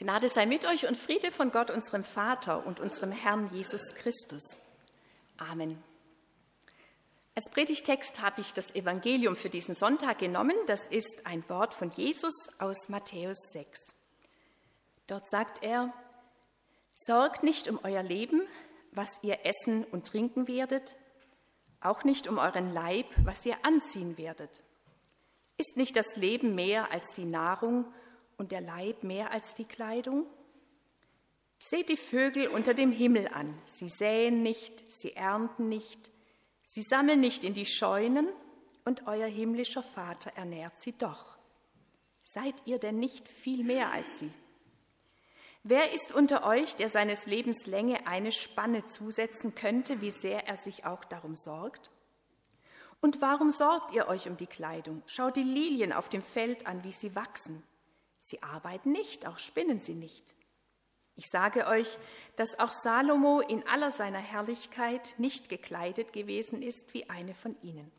Gnade sei mit euch und Friede von Gott, unserem Vater und unserem Herrn Jesus Christus. Amen. Als Predigtext habe ich das Evangelium für diesen Sonntag genommen. Das ist ein Wort von Jesus aus Matthäus 6. Dort sagt er, Sorgt nicht um euer Leben, was ihr essen und trinken werdet, auch nicht um euren Leib, was ihr anziehen werdet. Ist nicht das Leben mehr als die Nahrung und der Leib mehr als die Kleidung? Seht die Vögel unter dem Himmel an. Sie säen nicht, sie ernten nicht, sie sammeln nicht in die Scheunen, und euer himmlischer Vater ernährt sie doch. Seid ihr denn nicht viel mehr als sie? Wer ist unter euch, der seines Lebens Länge eine Spanne zusetzen könnte, wie sehr er sich auch darum sorgt? Und warum sorgt ihr euch um die Kleidung? Schaut die Lilien auf dem Feld an, wie sie wachsen. Sie arbeiten nicht, auch spinnen sie nicht. Ich sage euch, dass auch Salomo in aller seiner Herrlichkeit nicht gekleidet gewesen ist wie eine von ihnen.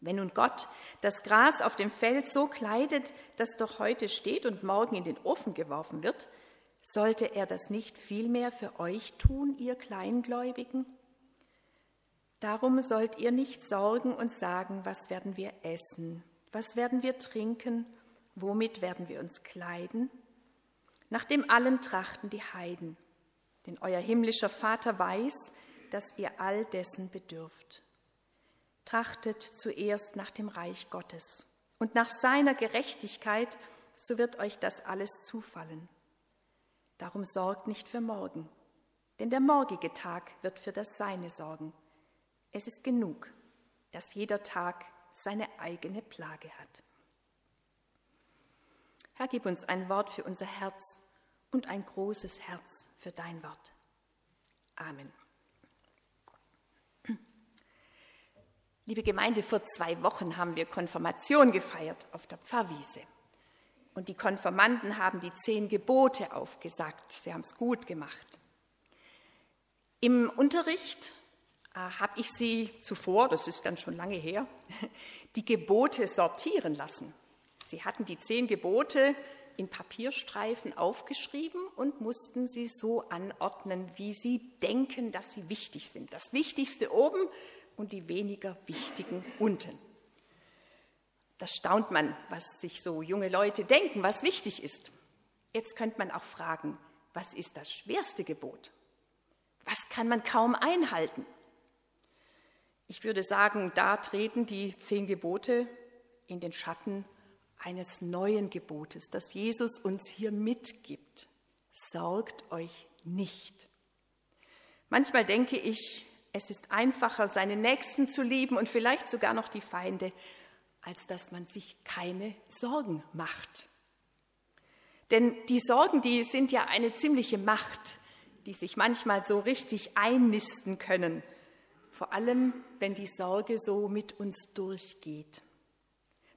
Wenn nun Gott das Gras auf dem Feld so kleidet, das doch heute steht und morgen in den Ofen geworfen wird, sollte er das nicht vielmehr für euch tun, ihr Kleingläubigen? Darum sollt ihr nicht sorgen und sagen, was werden wir essen, was werden wir trinken, womit werden wir uns kleiden? Nach dem allen trachten die Heiden, denn euer himmlischer Vater weiß, dass ihr all dessen bedürft. Trachtet zuerst nach dem Reich Gottes und nach seiner Gerechtigkeit, so wird euch das alles zufallen. Darum sorgt nicht für morgen, denn der morgige Tag wird für das Seine sorgen. Es ist genug, dass jeder Tag seine eigene Plage hat. Herr, gib uns ein Wort für unser Herz und ein großes Herz für dein Wort. Amen. Liebe Gemeinde, vor zwei Wochen haben wir Konfirmation gefeiert auf der Pfarrwiese. Und die Konfirmanden haben die zehn Gebote aufgesagt. Sie haben es gut gemacht. Im Unterricht äh, habe ich sie zuvor, das ist dann schon lange her, die Gebote sortieren lassen. Sie hatten die zehn Gebote in Papierstreifen aufgeschrieben und mussten sie so anordnen, wie sie denken, dass sie wichtig sind. Das Wichtigste oben und die weniger wichtigen unten. Das staunt man, was sich so junge Leute denken, was wichtig ist. Jetzt könnte man auch fragen, was ist das schwerste Gebot? Was kann man kaum einhalten? Ich würde sagen, da treten die zehn Gebote in den Schatten eines neuen Gebotes, das Jesus uns hier mitgibt. Sorgt euch nicht. Manchmal denke ich, es ist einfacher, seine Nächsten zu lieben und vielleicht sogar noch die Feinde, als dass man sich keine Sorgen macht. Denn die Sorgen, die sind ja eine ziemliche Macht, die sich manchmal so richtig einnisten können vor allem wenn die Sorge so mit uns durchgeht.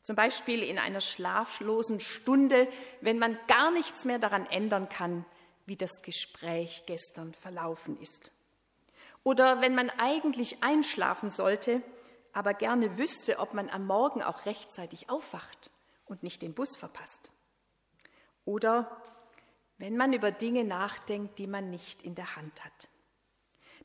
Zum Beispiel in einer schlaflosen Stunde, wenn man gar nichts mehr daran ändern kann, wie das Gespräch gestern verlaufen ist. Oder wenn man eigentlich einschlafen sollte, aber gerne wüsste, ob man am Morgen auch rechtzeitig aufwacht und nicht den Bus verpasst. Oder wenn man über Dinge nachdenkt, die man nicht in der Hand hat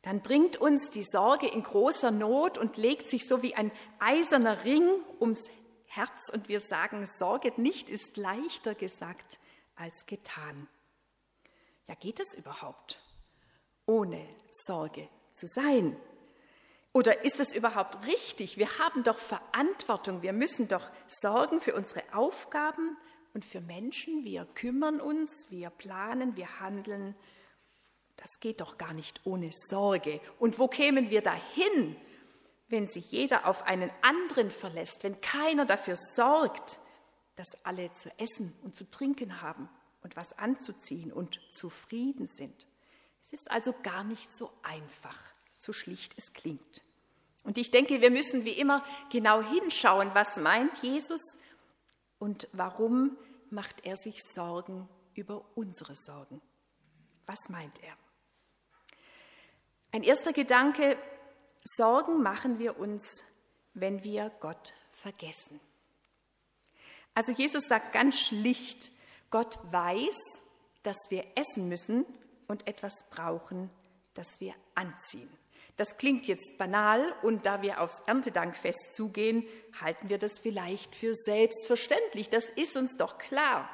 dann bringt uns die Sorge in großer Not und legt sich so wie ein eiserner Ring ums Herz und wir sagen, Sorget nicht ist leichter gesagt als getan. Ja, geht es überhaupt, ohne Sorge zu sein? Oder ist es überhaupt richtig? Wir haben doch Verantwortung, wir müssen doch sorgen für unsere Aufgaben und für Menschen. Wir kümmern uns, wir planen, wir handeln das geht doch gar nicht ohne Sorge. Und wo kämen wir dahin, wenn sich jeder auf einen anderen verlässt, wenn keiner dafür sorgt, dass alle zu essen und zu trinken haben und was anzuziehen und zufrieden sind? Es ist also gar nicht so einfach, so schlicht es klingt. Und ich denke, wir müssen wie immer genau hinschauen, was meint Jesus und warum macht er sich Sorgen über unsere Sorgen. Was meint er? Ein erster Gedanke, Sorgen machen wir uns, wenn wir Gott vergessen. Also Jesus sagt ganz schlicht, Gott weiß, dass wir essen müssen und etwas brauchen, das wir anziehen. Das klingt jetzt banal und da wir aufs Erntedankfest zugehen, halten wir das vielleicht für selbstverständlich. Das ist uns doch klar.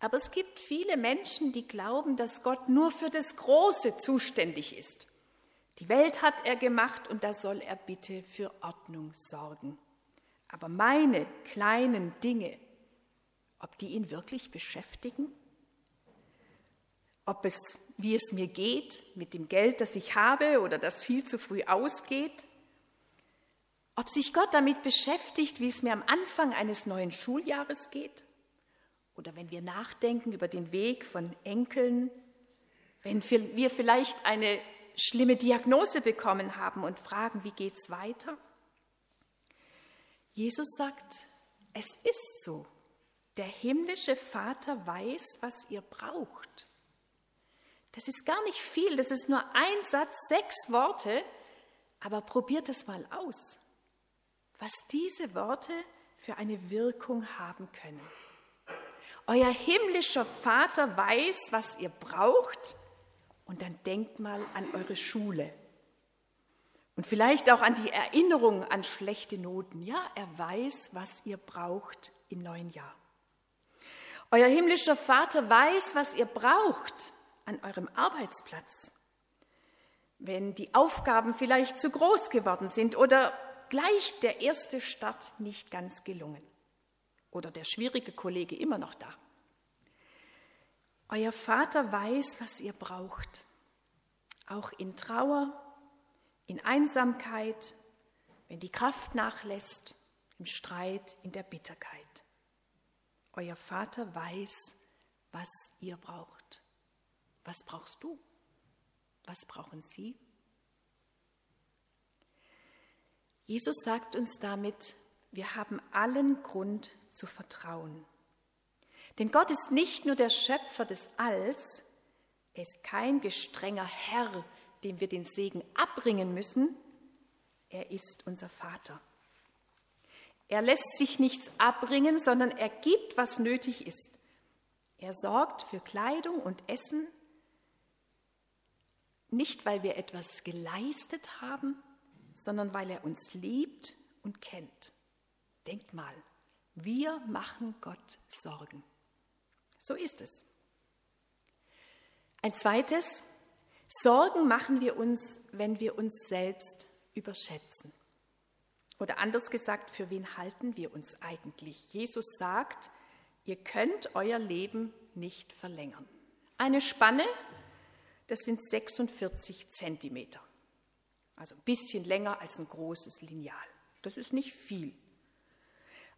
Aber es gibt viele Menschen, die glauben, dass Gott nur für das Große zuständig ist. Die Welt hat er gemacht und da soll er bitte für Ordnung sorgen. Aber meine kleinen Dinge, ob die ihn wirklich beschäftigen? Ob es, wie es mir geht mit dem Geld, das ich habe oder das viel zu früh ausgeht? Ob sich Gott damit beschäftigt, wie es mir am Anfang eines neuen Schuljahres geht? Oder wenn wir nachdenken über den Weg von Enkeln, wenn wir vielleicht eine schlimme Diagnose bekommen haben und fragen, wie geht es weiter? Jesus sagt, es ist so. Der himmlische Vater weiß, was ihr braucht. Das ist gar nicht viel, das ist nur ein Satz, sechs Worte, aber probiert es mal aus, was diese Worte für eine Wirkung haben können. Euer himmlischer Vater weiß, was ihr braucht, und dann denkt mal an eure Schule. Und vielleicht auch an die Erinnerung an schlechte Noten. Ja, er weiß, was ihr braucht im neuen Jahr. Euer himmlischer Vater weiß, was ihr braucht an eurem Arbeitsplatz. Wenn die Aufgaben vielleicht zu groß geworden sind oder gleich der erste Start nicht ganz gelungen oder der schwierige Kollege immer noch da. Euer Vater weiß, was ihr braucht, auch in Trauer, in Einsamkeit, wenn die Kraft nachlässt, im Streit, in der Bitterkeit. Euer Vater weiß, was ihr braucht. Was brauchst du? Was brauchen Sie? Jesus sagt uns damit, wir haben allen Grund zu vertrauen. Denn Gott ist nicht nur der Schöpfer des Alls, er ist kein gestrenger Herr, dem wir den Segen abbringen müssen, er ist unser Vater. Er lässt sich nichts abbringen, sondern er gibt, was nötig ist. Er sorgt für Kleidung und Essen, nicht weil wir etwas geleistet haben, sondern weil er uns liebt und kennt. Denkt mal, wir machen Gott Sorgen. So ist es. Ein zweites, Sorgen machen wir uns, wenn wir uns selbst überschätzen. Oder anders gesagt, für wen halten wir uns eigentlich? Jesus sagt, ihr könnt euer Leben nicht verlängern. Eine Spanne, das sind 46 Zentimeter. Also ein bisschen länger als ein großes Lineal. Das ist nicht viel.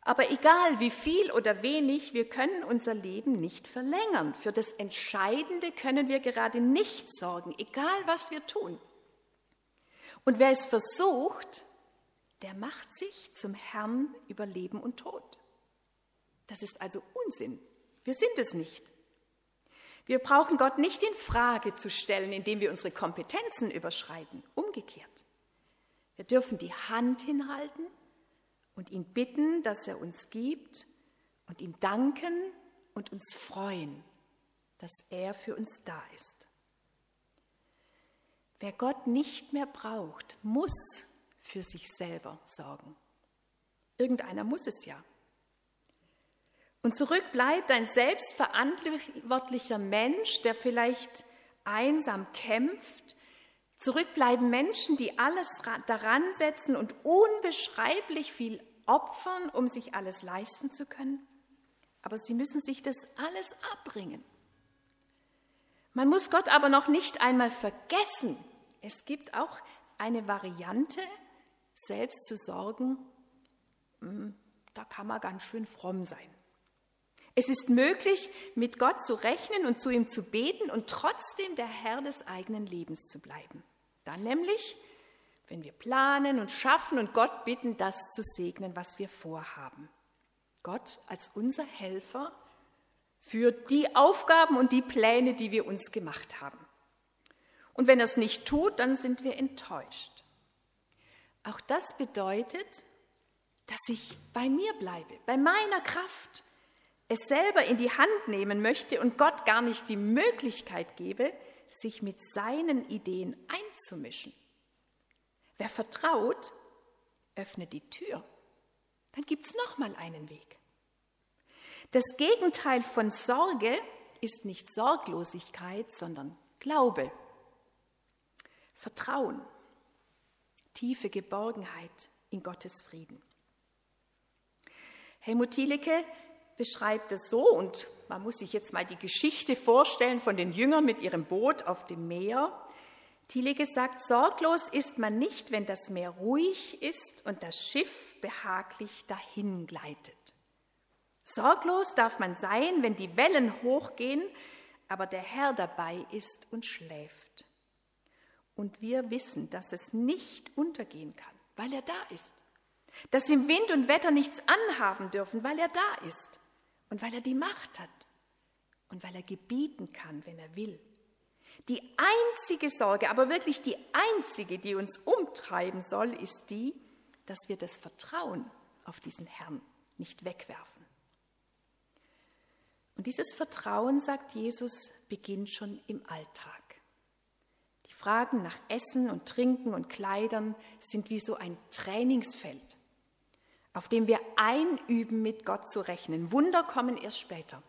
Aber egal wie viel oder wenig, wir können unser Leben nicht verlängern. Für das Entscheidende können wir gerade nicht sorgen, egal was wir tun. Und wer es versucht, der macht sich zum Herrn über Leben und Tod. Das ist also Unsinn. Wir sind es nicht. Wir brauchen Gott nicht in Frage zu stellen, indem wir unsere Kompetenzen überschreiten. Umgekehrt. Wir dürfen die Hand hinhalten und ihn bitten, dass er uns gibt und ihm danken und uns freuen, dass er für uns da ist. Wer Gott nicht mehr braucht, muss für sich selber sorgen. Irgendeiner muss es ja. Und zurück bleibt ein selbstverantwortlicher Mensch, der vielleicht einsam kämpft, Zurückbleiben Menschen, die alles daran setzen und unbeschreiblich viel opfern, um sich alles leisten zu können. Aber sie müssen sich das alles abbringen. Man muss Gott aber noch nicht einmal vergessen. Es gibt auch eine Variante, selbst zu sorgen, hm, da kann man ganz schön fromm sein. Es ist möglich, mit Gott zu rechnen und zu ihm zu beten und trotzdem der Herr des eigenen Lebens zu bleiben. Dann nämlich, wenn wir planen und schaffen und Gott bitten, das zu segnen, was wir vorhaben. Gott als unser Helfer für die Aufgaben und die Pläne, die wir uns gemacht haben. Und wenn er es nicht tut, dann sind wir enttäuscht. Auch das bedeutet, dass ich bei mir bleibe, bei meiner Kraft, es selber in die Hand nehmen möchte und Gott gar nicht die Möglichkeit gebe, sich mit seinen Ideen einzumischen. Wer vertraut, öffnet die Tür. Dann gibt es nochmal einen Weg. Das Gegenteil von Sorge ist nicht Sorglosigkeit, sondern Glaube, Vertrauen, tiefe Geborgenheit in Gottes Frieden. Helmut Thielecke beschreibt es so, und man muss sich jetzt mal die Geschichte vorstellen von den Jüngern mit ihrem Boot auf dem Meer. Thielecke sagt, sorglos ist man nicht, wenn das Meer ruhig ist und das Schiff behaglich dahin gleitet. Sorglos darf man sein, wenn die Wellen hochgehen, aber der Herr dabei ist und schläft. Und wir wissen, dass es nicht untergehen kann, weil er da ist. Dass ihm Wind und Wetter nichts anhaben dürfen, weil er da ist und weil er die Macht hat und weil er gebieten kann, wenn er will. Die einzige Sorge, aber wirklich die einzige, die uns umtreiben soll, ist die, dass wir das Vertrauen auf diesen Herrn nicht wegwerfen. Und dieses Vertrauen, sagt Jesus, beginnt schon im Alltag. Die Fragen nach Essen und Trinken und Kleidern sind wie so ein Trainingsfeld, auf dem wir einüben, mit Gott zu rechnen. Wunder kommen erst später.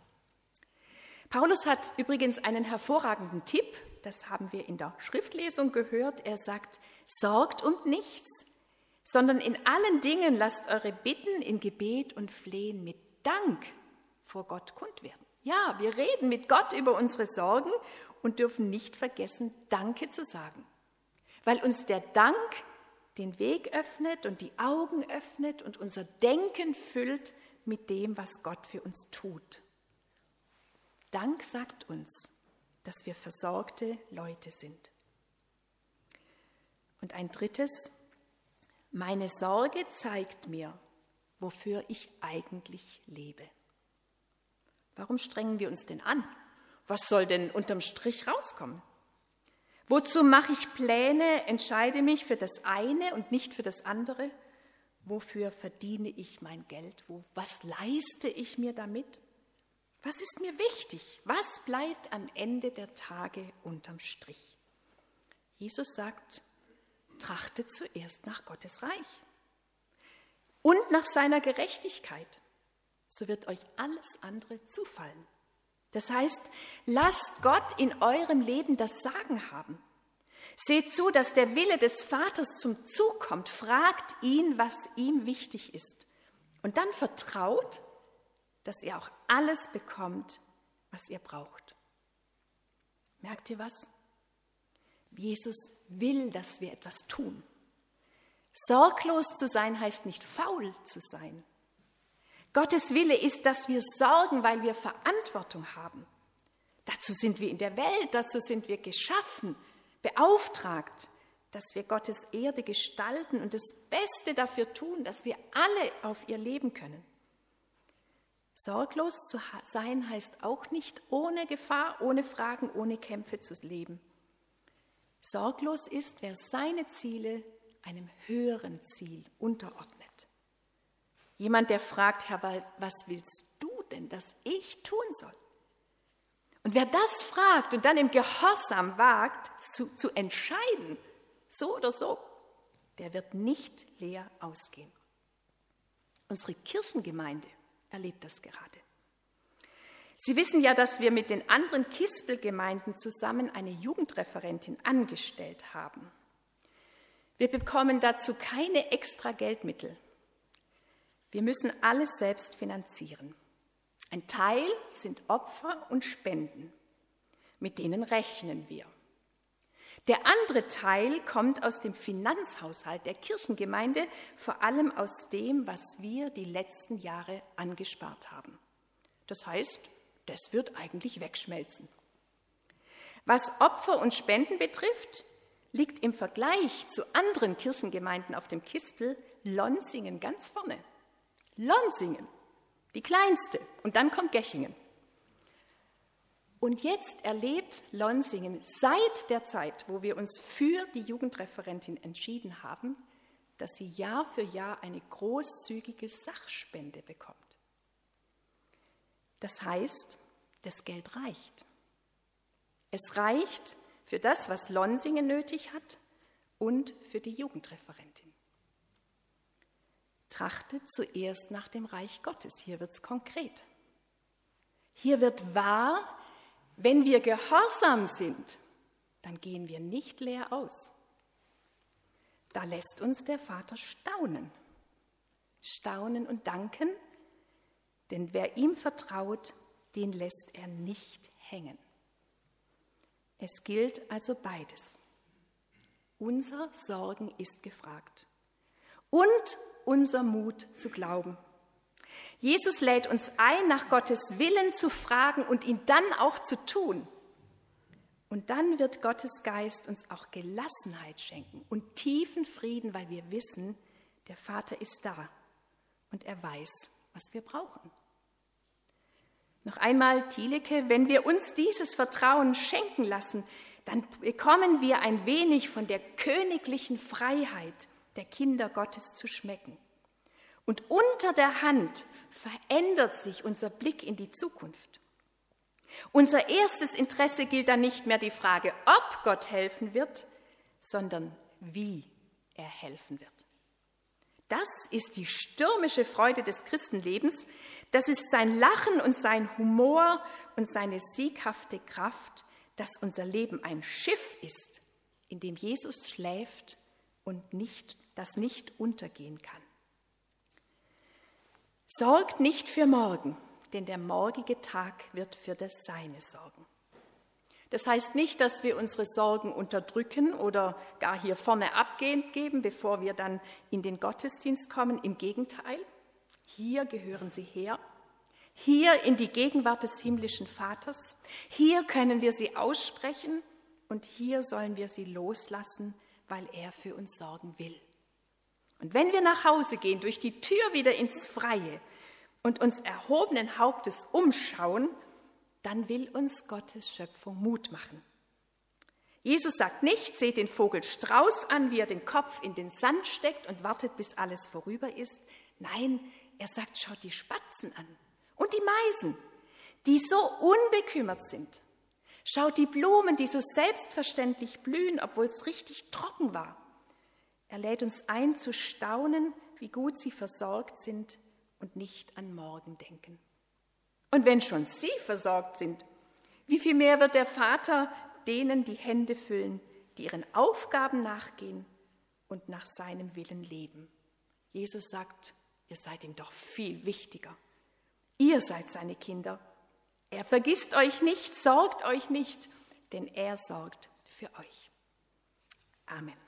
Paulus hat übrigens einen hervorragenden Tipp, das haben wir in der Schriftlesung gehört. Er sagt, sorgt um nichts, sondern in allen Dingen lasst eure Bitten in Gebet und Flehen mit Dank vor Gott kund werden. Ja, wir reden mit Gott über unsere Sorgen und dürfen nicht vergessen, Danke zu sagen, weil uns der Dank den Weg öffnet und die Augen öffnet und unser Denken füllt mit dem, was Gott für uns tut. Dank sagt uns, dass wir versorgte Leute sind. Und ein drittes, meine Sorge zeigt mir, wofür ich eigentlich lebe. Warum strengen wir uns denn an? Was soll denn unterm Strich rauskommen? Wozu mache ich Pläne, entscheide mich für das eine und nicht für das andere? Wofür verdiene ich mein Geld? Was leiste ich mir damit? Was ist mir wichtig? Was bleibt am Ende der Tage unterm Strich? Jesus sagt, trachtet zuerst nach Gottes Reich und nach seiner Gerechtigkeit so wird euch alles andere zufallen. Das heißt, lasst Gott in eurem Leben das Sagen haben. Seht zu, dass der Wille des Vaters zum Zug kommt. Fragt ihn, was ihm wichtig ist. Und dann vertraut, dass ihr auch alles bekommt, was ihr braucht. Merkt ihr was? Jesus will, dass wir etwas tun. Sorglos zu sein heißt nicht faul zu sein. Gottes Wille ist, dass wir sorgen, weil wir Verantwortung haben. Dazu sind wir in der Welt, dazu sind wir geschaffen, beauftragt, dass wir Gottes Erde gestalten und das Beste dafür tun, dass wir alle auf ihr leben können. Sorglos zu sein heißt auch nicht ohne Gefahr, ohne Fragen, ohne Kämpfe zu leben. Sorglos ist, wer seine Ziele einem höheren Ziel unterordnet. Jemand, der fragt, Herr, was willst du denn, dass ich tun soll? Und wer das fragt und dann im Gehorsam wagt, zu, zu entscheiden, so oder so, der wird nicht leer ausgehen. Unsere Kirchengemeinde erlebt das gerade. Sie wissen ja, dass wir mit den anderen Kispelgemeinden zusammen eine Jugendreferentin angestellt haben. Wir bekommen dazu keine extra Geldmittel. Wir müssen alles selbst finanzieren. Ein Teil sind Opfer und Spenden, mit denen rechnen wir. Der andere Teil kommt aus dem Finanzhaushalt der Kirchengemeinde, vor allem aus dem, was wir die letzten Jahre angespart haben. Das heißt, das wird eigentlich wegschmelzen. Was Opfer und Spenden betrifft, liegt im Vergleich zu anderen Kirchengemeinden auf dem Kispel Lonsingen ganz vorne. Lonsingen, die kleinste, und dann kommt Gechingen. Und jetzt erlebt Lonsingen seit der Zeit, wo wir uns für die Jugendreferentin entschieden haben, dass sie Jahr für Jahr eine großzügige Sachspende bekommt. Das heißt, das Geld reicht. Es reicht für das, was Lonsingen nötig hat und für die Jugendreferentin. Trachtet zuerst nach dem Reich Gottes. Hier wird es konkret. Hier wird wahr, wenn wir gehorsam sind, dann gehen wir nicht leer aus. Da lässt uns der Vater staunen. Staunen und danken, denn wer ihm vertraut, den lässt er nicht hängen. Es gilt also beides. Unser Sorgen ist gefragt und unser Mut zu glauben. Jesus lädt uns ein, nach Gottes Willen zu fragen und ihn dann auch zu tun. Und dann wird Gottes Geist uns auch Gelassenheit schenken und tiefen Frieden, weil wir wissen, der Vater ist da und er weiß, was wir brauchen. Noch einmal, Thielecke, wenn wir uns dieses Vertrauen schenken lassen, dann bekommen wir ein wenig von der königlichen Freiheit der Kinder Gottes zu schmecken. Und unter der Hand verändert sich unser Blick in die Zukunft. Unser erstes Interesse gilt dann nicht mehr die Frage, ob Gott helfen wird, sondern wie er helfen wird. Das ist die stürmische Freude des Christenlebens, das ist sein Lachen und sein Humor und seine sieghafte Kraft, dass unser Leben ein Schiff ist, in dem Jesus schläft und nicht, das nicht untergehen kann. Sorgt nicht für morgen, denn der morgige Tag wird für das Seine sorgen. Das heißt nicht, dass wir unsere Sorgen unterdrücken oder gar hier vorne abgeben, bevor wir dann in den Gottesdienst kommen. Im Gegenteil, hier gehören sie her. Hier in die Gegenwart des himmlischen Vaters. Hier können wir sie aussprechen und hier sollen wir sie loslassen, weil er für uns sorgen will. Und wenn wir nach Hause gehen, durch die Tür wieder ins Freie und uns erhobenen Hauptes umschauen, dann will uns Gottes Schöpfung Mut machen. Jesus sagt nicht, seht den Vogel Strauß an, wie er den Kopf in den Sand steckt und wartet, bis alles vorüber ist. Nein, er sagt, schaut die Spatzen an und die Meisen, die so unbekümmert sind. Schaut die Blumen, die so selbstverständlich blühen, obwohl es richtig trocken war. Er lädt uns ein zu staunen, wie gut sie versorgt sind und nicht an morgen denken. Und wenn schon sie versorgt sind, wie viel mehr wird der Vater denen die Hände füllen, die ihren Aufgaben nachgehen und nach seinem Willen leben. Jesus sagt, ihr seid ihm doch viel wichtiger. Ihr seid seine Kinder. Er vergisst euch nicht, sorgt euch nicht, denn er sorgt für euch. Amen.